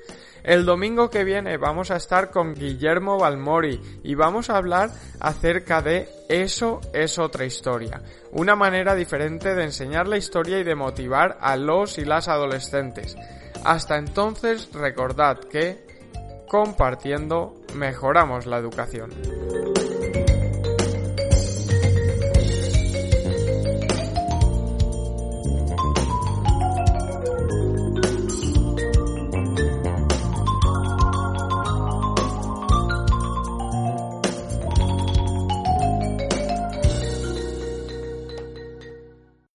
El domingo que viene vamos a estar con Guillermo Balmori y vamos a hablar acerca de Eso es otra historia, una manera diferente de enseñar la historia y de motivar a los y las adolescentes. Hasta entonces recordad que compartiendo mejoramos la educación.